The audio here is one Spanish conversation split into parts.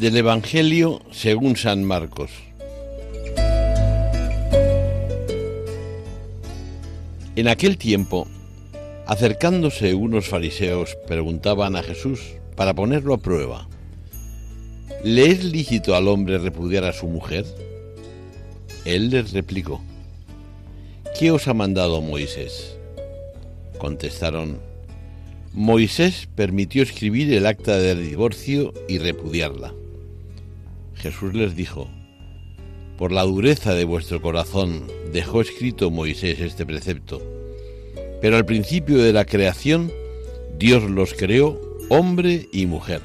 Del Evangelio según San Marcos. En aquel tiempo, acercándose unos fariseos, preguntaban a Jesús para ponerlo a prueba, ¿le es lícito al hombre repudiar a su mujer? Él les replicó, ¿qué os ha mandado Moisés? Contestaron, Moisés permitió escribir el acta de divorcio y repudiarla. Jesús les dijo, Por la dureza de vuestro corazón dejó escrito Moisés este precepto, pero al principio de la creación Dios los creó hombre y mujer.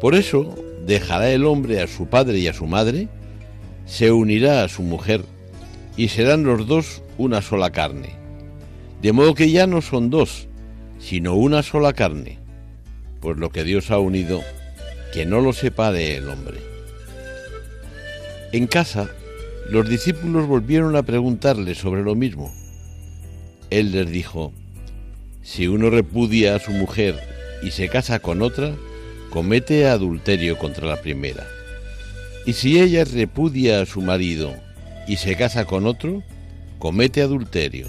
Por eso dejará el hombre a su padre y a su madre, se unirá a su mujer, y serán los dos una sola carne. De modo que ya no son dos, sino una sola carne, pues lo que Dios ha unido, que no lo separe el hombre. En casa, los discípulos volvieron a preguntarle sobre lo mismo. Él les dijo, si uno repudia a su mujer y se casa con otra, comete adulterio contra la primera. Y si ella repudia a su marido y se casa con otro, comete adulterio.